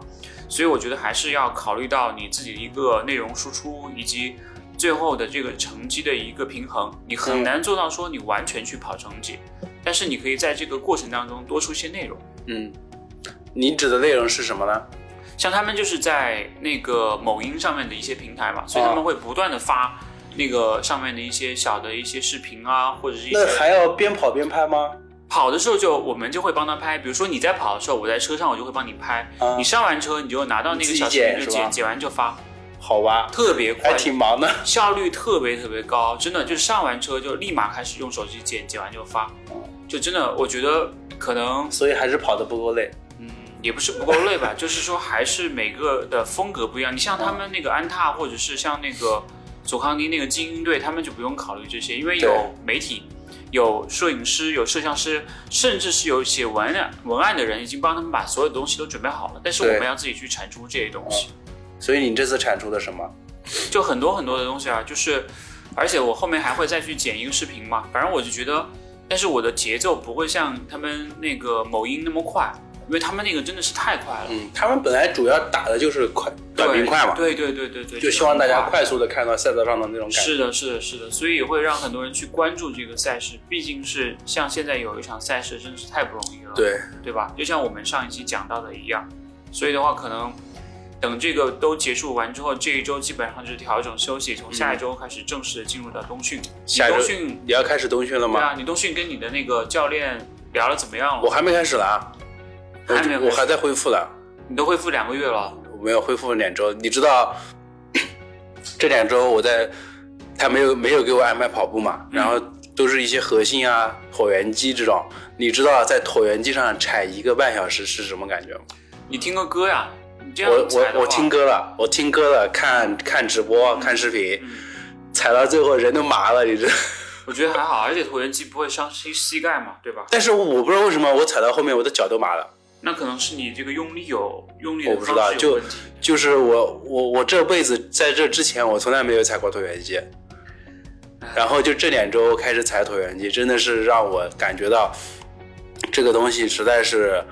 所以我觉得还是要考虑到你自己的一个内容输出以及最后的这个成绩的一个平衡。你很难做到说你完全去跑成绩，但是你可以在这个过程当中多出一些内容。嗯，你指的内容是什么呢？像他们就是在那个某音上面的一些平台嘛，所以他们会不断的发那个上面的一些小的一些视频啊，或者是一些那还要边跑边拍吗？跑的时候就我们就会帮他拍，比如说你在跑的时候，我在车上我就会帮你拍，啊你上完车你就拿到那个小视频就自己剪是吧剪，剪完就发，好吧，特别快还，挺忙的。效率特别特别高，真的就是上完车就立马开始用手机剪，剪完就发，就真的我觉得可能所以还是跑的不够累。嗯，也不是不够累吧，就是说还是每个的风格不一样。你像他们那个安踏，或者是像那个索康尼那个精英队，他们就不用考虑这些，因为有媒体、有摄影师、有摄像师，甚至是有写文案文案的人，已经帮他们把所有的东西都准备好了。但是我们要自己去产出这些东西，所以你这次产出的什么？就很多很多的东西啊，就是，而且我后面还会再去剪一个视频嘛，反正我就觉得，但是我的节奏不会像他们那个某音那么快。因为他们那个真的是太快了，嗯，他们本来主要打的就是快短平快嘛，对对对对对，就希望大家快速的看到赛道上的那种感觉。是的，是的，是的，所以也会让很多人去关注这个赛事。毕竟是像现在有一场赛事，真的是太不容易了，对，对吧？就像我们上一期讲到的一样，所以的话，可能等这个都结束完之后，这一周基本上就是调整休息，从下一周开始正式的进入到冬训。下一周你冬训，你要开始冬训了吗？对啊，你冬训跟你的那个教练聊了怎么样了？我还没开始呢还没有我还在恢复呢，你都恢复两个月了，我没有恢复两周。你知道这两周我在，他没有没有给我安排跑步嘛，然后都是一些核心啊、椭圆机这种。你知道在椭圆机上踩一个半小时是什么感觉吗？你听个歌呀，你这样我我我听歌了，我听歌了，看看直播、看视频，嗯踩到最后人都麻了，你知道。我觉得还好，而且椭圆机不会伤膝膝盖嘛，对吧？但是我不知道为什么我踩到后面我的脚都麻了。那可能是你这个用力有用力的我不知道方式有就问题。就是我我我这辈子在这之前我从来没有踩过椭圆机，然后就这两周开始踩椭圆机，真的是让我感觉到这个东西实在是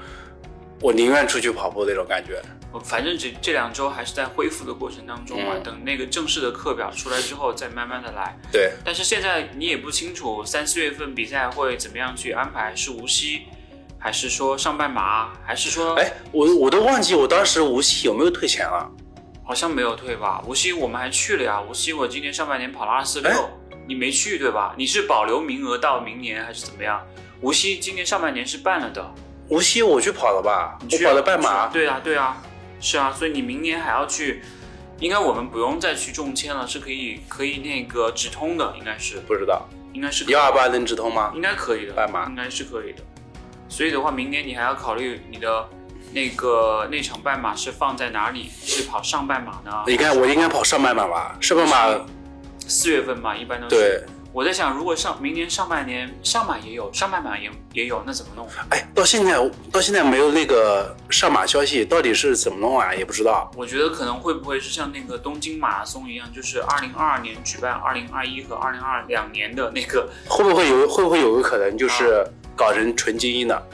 我宁愿出去跑步那种感觉。我反正这这两周还是在恢复的过程当中嘛，嗯等那个正式的课表出来之后再慢慢的来。对，但是现在你也不清楚三四月份比赛会怎么样去安排，是无锡，还是说上半马，还是说哎，我我都忘记我当时无锡有没有退钱了。好像没有退吧？无锡我们还去了呀，无锡我今年上半年跑了二四哎六，你没去对吧？你是保留名额到明年还是怎么样？无锡今年上半年是办了的，无锡我去跑了吧？你去啊我跑了半马。对啊，对啊，是啊，所以你明年还要去，应该我们不用再去中签了，是可以可以那个直通的，应该是不知道应该是幺二八能直通吗？应该可以的，半马应该是可以的。所以的话，明年你还要考虑你的那个那场半马是放在哪里？是跑上半马呢？你看我应该跑上半马吧？上半马四月份嘛，一般都是。对，我在想，如果上明年上半年上马也有，上半马也也有，那怎么弄？哎，到现在到现在没有那个上马消息，到底是怎么弄啊？也不知道。我觉得可能会不会是像那个东京马拉松一样，就是二零二二年举办，二零二一和二零二两年的那个会不会有会不会有个可能啊就是搞成纯精英的？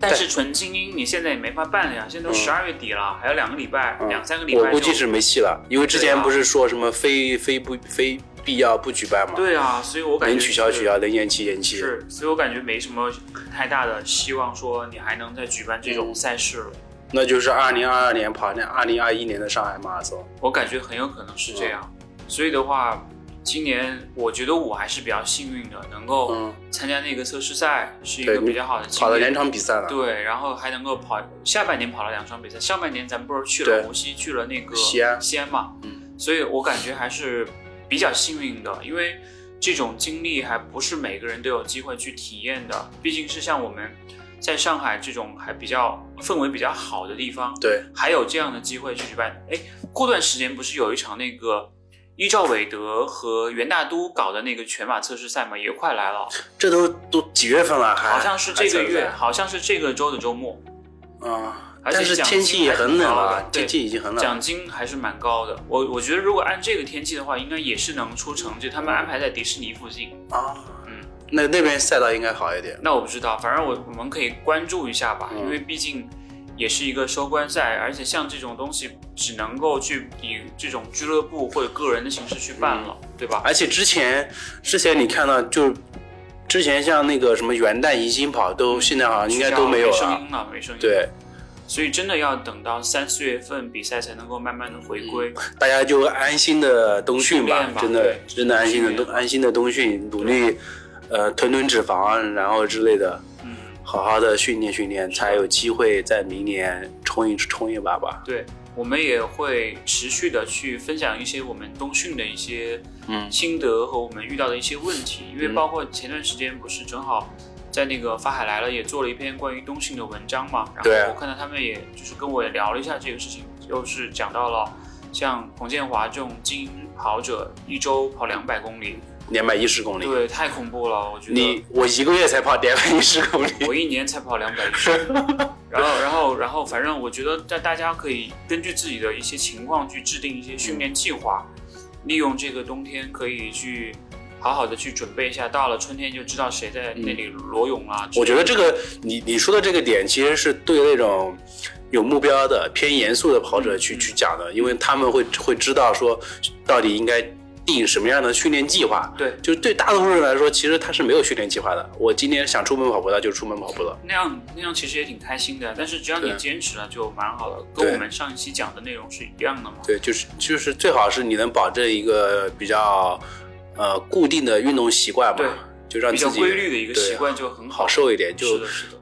但是纯精英你现在也没法办了呀，现在都十二月底了，还有两个礼拜，嗯两三个礼拜。我估计是没戏了，因为之前不是说什么非非不非必要不举办吗？对啊，所以我感觉能取消取消，能延期延期。是，所以我感觉没什么太大的希望说你还能再举办这种赛事了。那就是二零二二年跑那二零二一年的上海马拉松。我感觉很有可能是这样。所以的话，今年我觉得我还是比较幸运的，能够嗯，参加那个测试赛，是一个比较好的跑了两。场比赛了。对，然后还能够跑下半年跑了两场比赛，上半年咱们不是去了对无锡，去了那个西安西安嘛，嗯，所以我感觉还是比较幸运的，因为这种经历还不是每个人都有机会去体验的，毕竟是像我们在上海这种还比较氛围比较好的地方，对，还有这样的机会去举办。哎，过段时间不是有一场那个依照韦德和袁大都搞的那个全马测试赛嘛，也快来了，这都都几月份了？还好像是这个月，好像是这个周的周末。嗯，而且但是天气也很冷了天气已经很冷了奖。金还是蛮高的。我我觉得如果按这个天气的话，应该也是能出成绩。他们安排在迪士尼附近，啊，嗯，那那边赛道应该好一点。那我不知道，反正我我们可以关注一下吧，嗯因为毕竟也是一个收官赛，而且像这种东西只能够去以这种俱乐部或者个人的形式去办了，对吧？而且之前之前你看到就之前像那个什么元旦迎新跑都现在好像应该都没有了。没声音了，没声音。，对，所以真的要等到三四月份比赛才能够慢慢的回归。大家就安心的冬训吧，吧真的真的安心的冬安心的冬训，努力呃囤囤脂肪，然后之类的，嗯，好好的训练训练，才有机会在明年冲一冲一把吧。对，我们也会持续的去分享一些我们冬训的一些嗯。心得和我们遇到的一些问题，因为嗯。包括前段时间不是正好在那个法海来了也做了一篇关于冬训的文章嘛，然后我看到他们也就是跟我也聊了一下这个事情，就是讲到了像彭建华这种精英跑者，一周跑两百公里，两百一十公里，对，太恐怖了，我觉得。你我一个月才跑两百 一十公里，我一年才跑两百一十，然后，然后，然后，反正我觉得大大家可以根据自己的一些情况去制定一些训练计划，利用这个冬天可以去好好的去准备一下，到了春天就知道谁在那里裸泳啦。我觉得这个你你说的这个点，其实是对那种有目标的、偏严肃的跑者去、嗯。去讲的，因为他们会会知道说到底应该定什么样的训练计划。对就是对大多数人来说，其实他是没有训练计划的。我今天想出门跑步，那就出门跑步了。那样那样其实也挺开心的，但是只要你坚持了就蛮好的，跟我们上一期讲的内容是一样的嘛。对，就是就是最好是你能保证一个比较呃固定的运动习惯嘛就让自己规律的一个习惯就很好受一点，就是的，是的。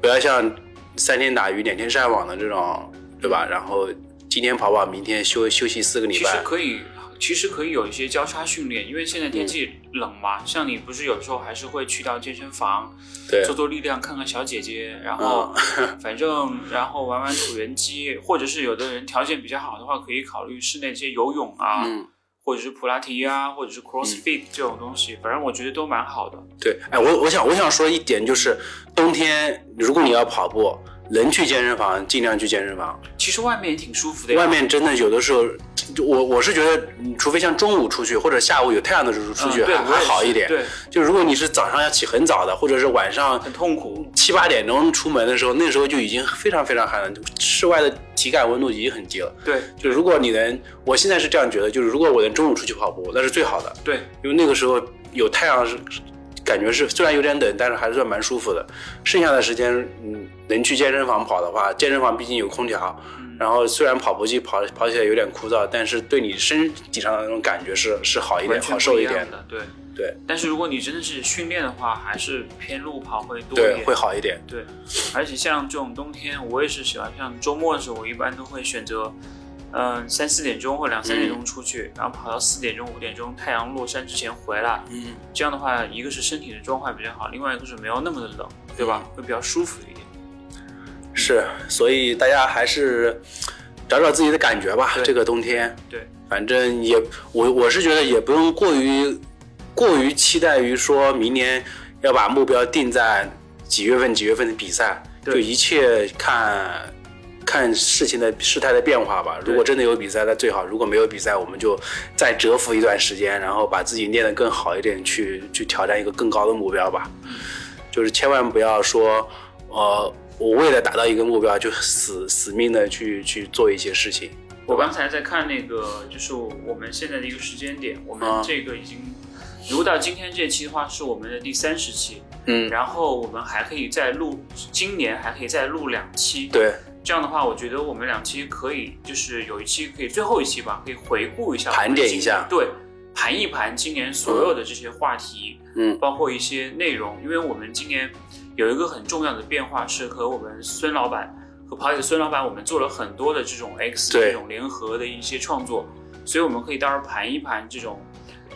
不要像三天打鱼两天晒网的这种，对吧？然后今天跑跑，明天休休息四个礼拜其实。可以，其实可以有一些交叉训练，因为现在天气冷嘛。像你不是有时候还是会去到健身房对做做力量，看看小姐姐，然后、反正然后玩玩椭圆机，或者是有的人条件比较好的话，可以考虑室内这些游泳啊，嗯，或者是普拉提啊，或者是 CrossFit 这种东西，反正我觉得都蛮好的。对，哎，我我想我想说一点就是，冬天如果你要跑步，能去健身房尽量去健身房。其实外面也挺舒服的，外面真的有的时候，我我是觉得，你除非像中午出去或者下午有太阳的时候出去还、好一点。对，就如果你是早上要起很早的，或者是晚上很痛苦。七八点钟出门的时候，那时候就已经非常非常寒了，室外的体感温度已经很低了。对就如果你能，我现在是这样觉得，就是如果我能中午出去跑步，那是最好的，对，因为那个时候有太阳是，感觉是虽然有点冷，但是还是算蛮舒服的。剩下的时间，嗯，能去健身房跑的话，健身房毕竟有空调，嗯然后虽然跑步机跑跑起来有点枯燥，但是对你身体上的那种感觉是是好一点、好受一点对。对但是如果你真的是训练的话，还是偏路跑会多一对，点。会好一点。对，而且像这种冬天，我也是喜欢，像周末的时候，我一般都会选择，嗯、三四点钟或两三点钟出去，然后跑到四点钟、五点钟太阳落山之前回来。嗯，这样的话，一个是身体的状况比较好，另外一个是没有那么的冷，对吧？会比较舒服一点。是，所以大家还是找找自己的感觉吧。这个冬天，对，反正也我我是觉得也不用过于过于期待于说明年要把目标定在几月份几月份的比赛，对就一切看看事情的事态的变化吧。如果真的有比赛，那最好；如果没有比赛，我们就再蛰伏一段时间，然后把自己练得更好一点，去去挑战一个更高的目标吧。就是千万不要说，呃，我为了达到一个目标就死死命的去去做一些事情。我刚才在看那个，就是我们现在的一个时间点，我们啊这个已经，如果到今天这期的话，是我们的第三十期，嗯，然后我们还可以再录，今年还可以再录两期。对，这样的话，我觉得我们两期可以，就是有一期可以最后一期吧，可以回顾一下，盘点一下。对，盘一盘今年所有的这些话题，嗯。包括一些内容，因为我们今年有一个很重要的变化是和我们孙老板和跑者孙老板，我们做了很多的这种 X 这种联合的一些创作，所以我们可以到时候盘一盘这种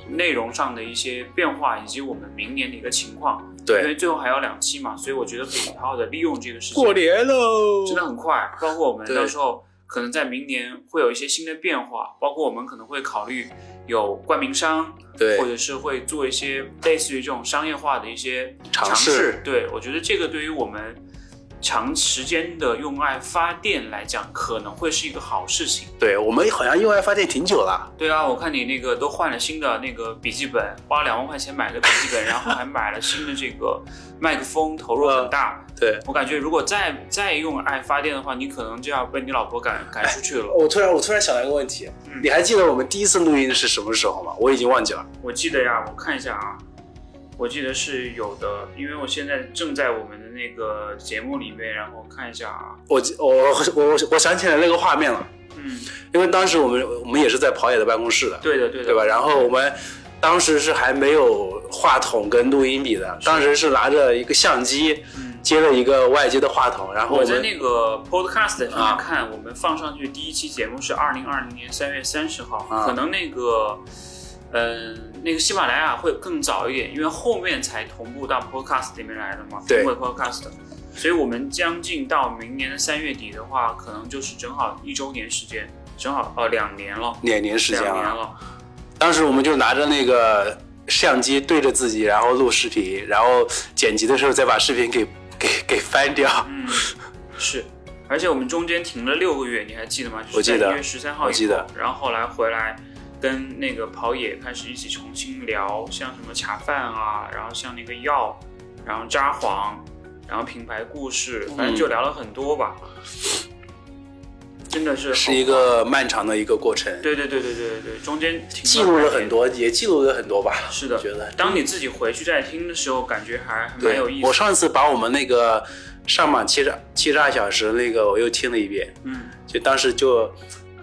内容上的一些变化，以及我们明年的一个情况。因，为最后还有两期嘛，所以我觉得可以好好的利用这个时间。过年喽，真的很快，包括我们到时候可能在明年会有一些新的变化，包括我们可能会考虑有冠名商，对或者是会做一些类似于这种商业化的一些尝试。试对我觉得这个对于我们长时间的用爱发电来讲，可能会是一个好事情。对我们好像用爱发电挺久了。对啊，我看你那个都换了新的那个笔记本，花了两万块钱买的笔记本，然后还买了新的这个麦克风，投入很大。对我感觉，如果再再用爱发电的话，你可能就要被你老婆赶赶出去了。我突然我突然想到一个问题，嗯你还记得我们第一次录音是什么时候吗？我已经忘记了。我记得呀，我看一下啊，我记得是有的，因为我现在正在我们的那个节目里面，然后看一下啊，我记我我我我想起来那个画面了，嗯，因为当时我们我们也是在跑野的办公室的，对的对的，对吧？然后我们当时是还没有话筒跟录音笔的，当时是拿着一个相机，嗯。接了一个外接的话筒，然后我在那个 podcast 上啊。面看，我们放上去第一期节目是二零二零年三月三十号，啊可能那个，嗯、那个喜马拉雅会更早一点，因为后面才同步到 podcast 里面来的嘛，对 podcast，所以我们将近到明年的三月底的话，可能就是正好一周年时间，正好呃两年了，两年时间了。两年了，当时我们就拿着那个相机对着自己，然后录视频，然后剪辑的时候再把视频给给给翻掉。嗯，是。而且我们中间停了六个月，你还记得吗？我记得一月十三号我记得然后后来回来跟那个跑野开始一起重新聊，像什么卡饭啊，然后像那个药，然后札幌，然后品牌故事，反正就聊了很多吧。真的是是一个漫长的一个过程，对对对对对对对，中间停记录了很。多，也记录了很多吧。是的觉得当你自己回去再听的时候，感觉还还蛮有意思。我上次把我们那个上榜七十七十二小时那个我又听了一遍，嗯，就当时就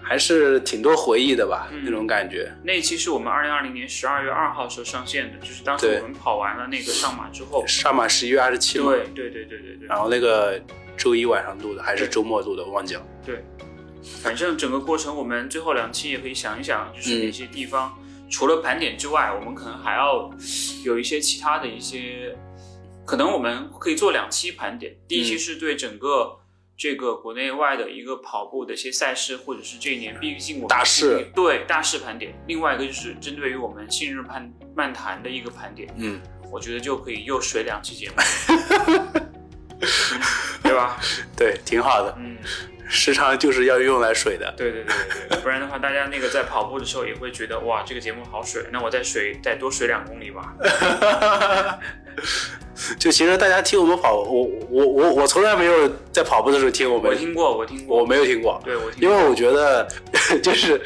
还是挺多回忆的吧，嗯那种感觉。那一期是我们二零二零年十二月二号时候上线的，就是当时我们跑完了那个上马之后，上马十一月二十七嘛，对对对对对对然后那个周一晚上录的还是周末录的，我忘记了。对，反正整个过程我们最后两期也可以想一想，就是嗯哪些地方、除了盘点之外，我们可能还要有一些其他的一些，可能我们可以做两期盘点。第一期嗯是对整个。这个国内外的一个跑步的一些赛事，或者是这一年，毕竟我们大事对大事盘点。另外一个就是针对于我们信日漫漫谈的一个盘点，嗯，我觉得就可以又水两期节目，对吧？对，挺好的，嗯，时常就是要用来水的。对对对对。对，不然的话，大家那个在跑步的时候也会觉得哇，这个节目好水，那我再水再多水两公里吧。就其实大家听我们跑，我我我我从来没有在跑步的时候听我们，我听过，我听过，我没有听过，对我听过，因为我觉得 就是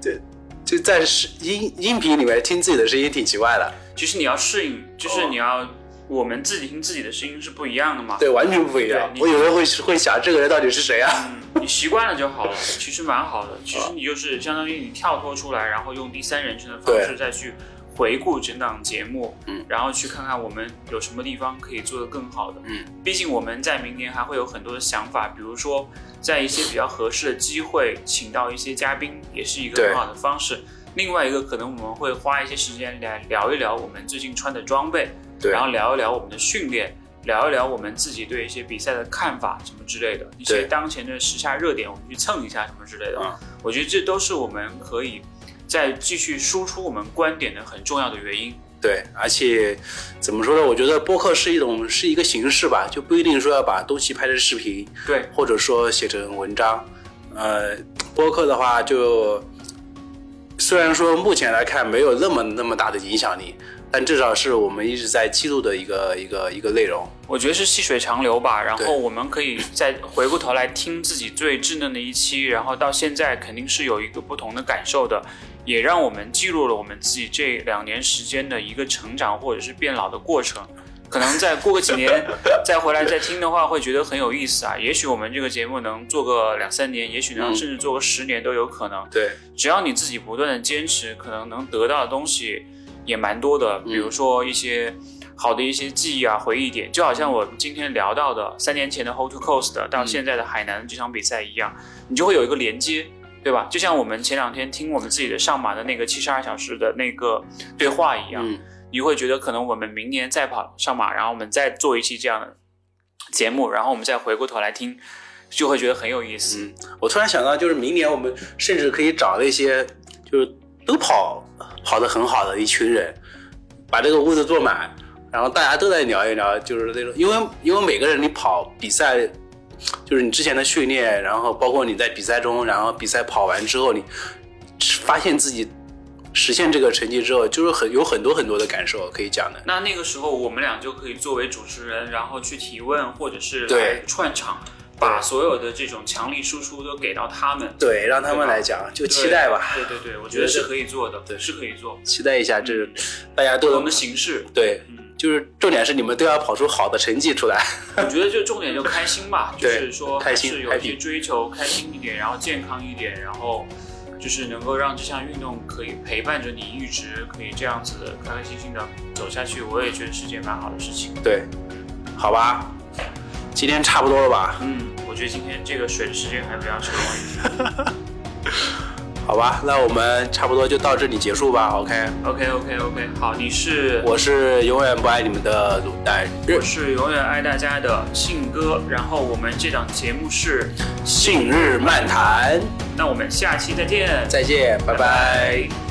对就在视音音频里面听自己的声音挺奇怪的，其实你要适应，就是哦。你要、我们自己听自己的声音是不一样的嘛。对，完全不一样。我有时候会会想，这个人到底是谁啊？嗯，你习惯了就好了，其实蛮好的。其实你就是相当于你跳脱出来，然后用第三人称的方式再去回顾整档节目，嗯，然后去看看我们有什么地方可以做得更好的。嗯，毕竟我们在明年还会有很多的想法，比如说在一些比较合适的机会，请到一些嘉宾，也是一个很好的方式。另外一个，可能我们会花一些时间来聊一聊我们最近穿的装备，对然后聊一聊我们的训练，聊一聊我们自己对一些比赛的看法什么之类的，一些当前的时下热点，我们去蹭一下什么之类的。嗯我觉得这都是我们可以再继续输出我们观点的很重要的原因。对，而且怎么说呢？我觉得播客是一种是一个形式吧，就不一定说要把东西拍成视频，对，或者说写成文章。呃，播客的话就虽然说目前来看没有那么那么大的影响力，但至少是我们一直在记录的一个一个一个内容。我觉得是细水长流吧。然后我们可以再回过头来听自己最稚嫩的一期，然后到现在肯定是有一个不同的感受的，也让我们记录了我们自己这两年时间的一个成长或者是变老的过程。可能再过个几年再回来再听的话，会觉得很有意思啊。也许我们这个节目能做个两三年，也许能嗯甚至做个十年都有可能。对，只要你自己不断的坚持，可能能得到的东西也蛮多的。比如说一些好的一些记忆啊、回忆点，就好像我们今天聊到的三年前的 Hold to Coast 到现在的海南这场比赛一样，你就会有一个连接。对吧？就像我们前两天听我们自己的上马的那个七十二小时的那个对话一样，嗯，你会觉得可能我们明年再跑上马，然后我们再做一期这样的节目，然后我们再回过头来听，就会觉得很有意思。嗯我突然想到，就是明年我们甚至可以找那些就是都跑跑得很好的一群人，把这个屋子坐满，然后大家都在聊一聊，就是那种，因为因为每个人你跑比赛，就是你之前的训练，然后包括你在比赛中，然后比赛跑完之后，你发现自己实现这个成绩之后，就是很有很多很多的感受可以讲的。那那个时候我们俩就可以作为主持人，然后去提问，或者是对来串场，把所有的这种强力输出都给到他们。对，让他们来讲，就期待吧，对对对，我觉得是可以做的，对是可以做。期待一下，这嗯大家都不同的形式，对，嗯，就是重点是你们都要跑出好的成绩出来。我觉得就重点就开心吧，就是说开心还是有一些追求，开心一点，然后健康一点，然后就是能够让这项运动可以陪伴着你，一直可以这样子开开心心的走下去，我也觉得是件蛮好的事情。对，好吧，今天差不多了吧？嗯，我觉得今天这个水的时间还比较长。好吧，那我们差不多就到这里结束吧。OK，OK OK OK，好，你是我是永远不爱你们的卤蛋我，是永远爱大家的信哥，然后我们这档节目是，信日漫谈，那我们下期再见，再见，拜拜拜